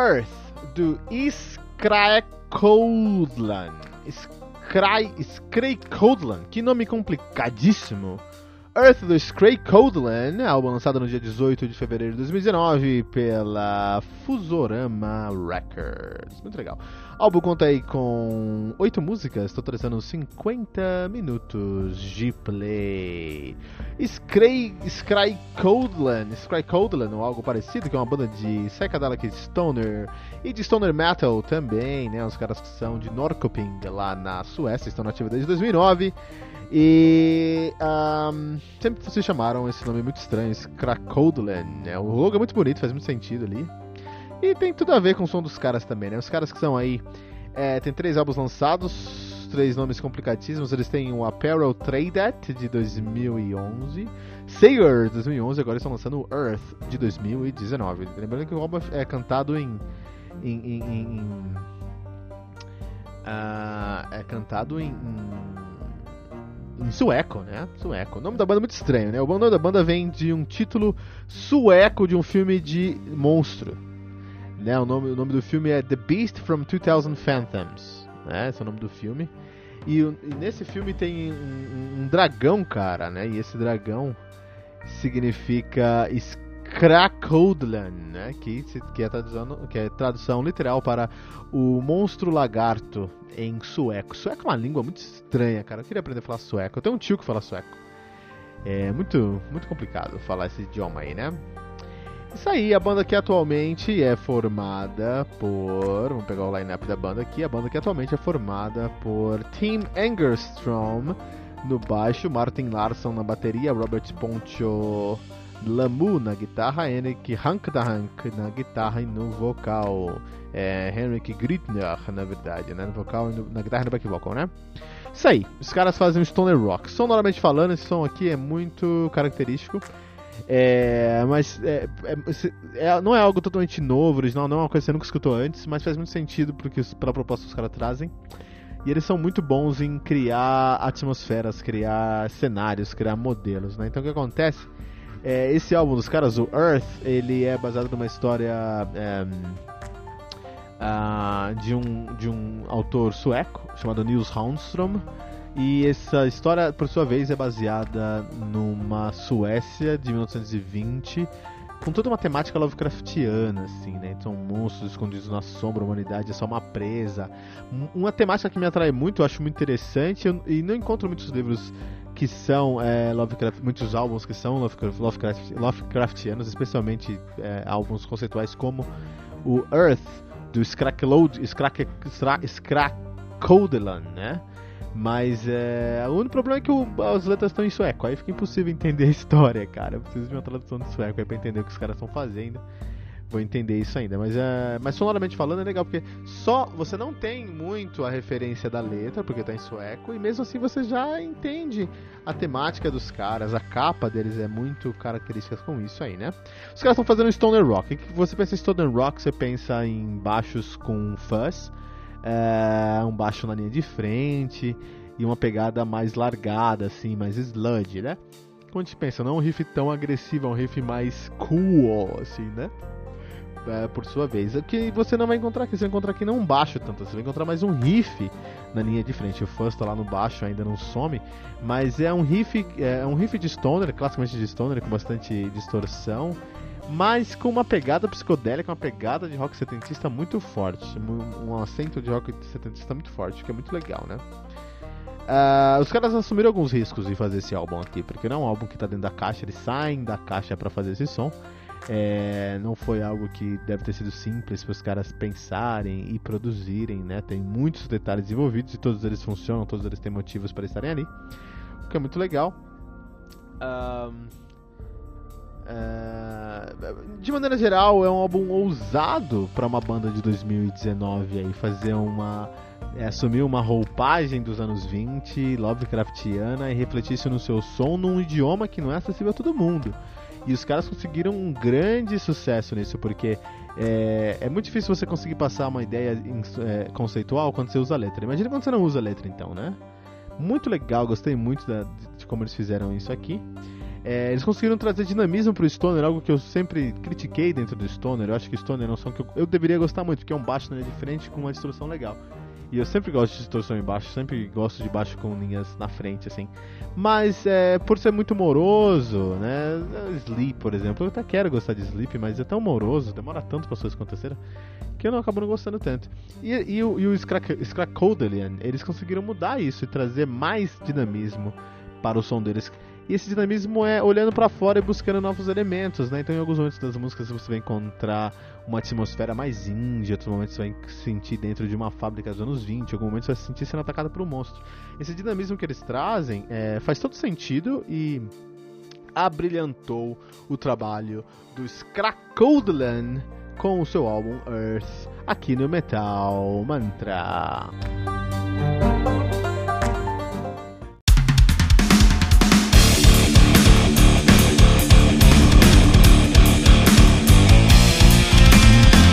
Earth, do Skraekodlan. Skraekodlan, que nome complicadíssimo. Earth do Skraekodlan, álbum lançado no dia 18 de fevereiro de 2019 pela Fusorama Records. Muito legal. Álbum conta aí com 8 músicas, totalizando 50 minutos de play. Skrei, Skraekodlan, Skraekodlan ou algo parecido, que é uma banda de psychedelic stoner e de stoner metal também, né? Os caras que são de Norrköping, lá na Suécia, estão na desde 2009. E um, sempre se chamaram esse nome muito estranho, Krakodlen. Né? O logo é muito bonito, faz muito sentido ali. E tem tudo a ver com o som dos caras também, né? Os caras que são aí. É, tem três álbuns lançados, três nomes complicadíssimos. Eles têm o Apparel Traded de 2011, Sayer de 2011, agora estão lançando o Earth de 2019. Lembrando que o álbum é cantado em. em, em, em uh, é cantado em em sueco, né? Sueco. O nome da banda é muito estranho, né? O nome da banda vem de um título sueco de um filme de monstro. Né? O, nome, o nome do filme é The Beast from 2000 Phantoms. Né? Esse é o nome do filme. E, e nesse filme tem um, um, dragão, cara, né? E esse dragão significa Krakodlan, né? Que, que, é tradução, que é tradução literal para o monstro lagarto em sueco. Sueco é uma língua muito estranha, cara. Eu queria aprender a falar sueco. Eu tenho um tio que fala sueco. É muito, muito complicado falar esse idioma aí, né? Isso aí, a banda que atualmente é formada por. Vamos pegar o line-up da banda aqui. A banda que atualmente é formada por Tim Angerstrom no baixo, Martin Larsson na bateria, Robert Poncho Lamu na guitarra, Henrik Hankdahank na guitarra e no vocal. É, Henrik Gritner, na verdade, né? No vocal, no, na guitarra e no back vocal, né? Isso aí, os caras fazem um stoner rock. Sonoramente falando, esse som aqui é muito característico. É, mas é, é, é, não é algo totalmente novo, original, não é uma coisa que você nunca escutou antes, mas faz muito sentido porque, pela proposta que os caras trazem. E eles são muito bons em criar atmosferas, criar cenários, criar modelos, né? Então o que acontece? É, esse álbum dos caras, o Earth, ele é baseado numa história uh, de, um, de um autor sueco chamado Nils Haunstrom e essa história, por sua vez, é baseada numa Suécia de 1920, com toda uma temática Lovecraftiana, assim, né? São monstros escondidos na sombra, a humanidade é só uma presa. Uma temática que me atrai muito, eu acho muito interessante, e não encontro muitos livros que são é, Lovecraft, muitos álbuns que são Lovecraft, Lovecraft, Lovecraftianos, especialmente é, álbuns conceituais como o Earth, do Skrakelod, Skrak, Skrakodelan, né? Mas é, o único problema é que o, as letras estão em sueco, aí fica impossível entender a história, cara. Eu preciso de uma tradução de sueco aí pra entender o que os caras estão fazendo. Vou entender isso ainda, mas, é, mas sonoramente falando é legal, porque só você não tem muito a referência da letra, porque tá em sueco, e mesmo assim você já entende a temática dos caras, a capa deles é muito característica com isso aí, né? Os caras estão fazendo stoner rock. E você pensa em stoner rock, você pensa em baixos com fuzz, é, um baixo na linha de frente e uma pegada mais largada, assim, mais sludge, né? Quando a gente pensa, não é um riff tão agressivo, é um riff mais cool, assim, né? É, por sua vez. O que você não vai encontrar aqui, você vai encontrar aqui não um baixo tanto, você vai encontrar mais um riff na linha de frente. O fuzz tá lá no baixo, ainda não some, mas é um riff, é um riff de stoner, classicamente de stoner, com bastante distorção mas com uma pegada psicodélica, uma pegada de rock setentista muito forte, um, acento de rock setentista muito forte, que é muito legal, né? Uh, os caras assumiram alguns riscos em fazer esse álbum aqui, porque não é um álbum que está dentro da caixa, eles saem da caixa para fazer esse som. É, não foi algo que deve ter sido simples para os caras pensarem e produzirem, né? Tem muitos detalhes envolvidos e todos eles funcionam, todos eles têm motivos para estarem ali, o que é muito legal. Um, uh, de maneira geral, é um álbum ousado para uma banda de 2019 aí fazer uma é, assumir uma roupagem dos anos 20, Lovecraftiana, e refletir isso no seu som num idioma que não é acessível a todo mundo. E os caras conseguiram um grande sucesso nisso, porque é, é muito difícil você conseguir passar uma ideia em, é, conceitual quando você usa a letra. Imagina quando você não usa a letra, então, né? Muito legal, gostei muito da, de como eles fizeram isso aqui. É, eles conseguiram trazer dinamismo pro Stoner, algo que eu sempre critiquei dentro do Stoner. Eu acho que Stoner é um som que eu, eu deveria gostar muito, porque é um baixo né, diferente com uma distorção legal. E eu sempre gosto de distorção embaixo, sempre gosto de baixo com linhas na frente, assim. Mas é, por ser muito moroso, né? Sleep, por exemplo, eu até quero gostar de Sleep, mas é tão moroso, demora tanto para as coisas acontecerem, que eu não acabo não gostando tanto. E, e, o, e o Scracodelian, eles conseguiram mudar isso e trazer mais dinamismo para o som deles. E esse dinamismo é olhando para fora e buscando novos elementos, né? Então, em alguns momentos das músicas você vai encontrar uma atmosfera mais indie, outros momentos você vai sentir dentro de uma fábrica dos anos 20, em alguns momentos você vai se sentir sendo atacado por um monstro. Esse dinamismo que eles trazem é, faz todo sentido e abrilhantou o trabalho do Skrakodlan com o seu álbum Earth aqui no Metal Mantra.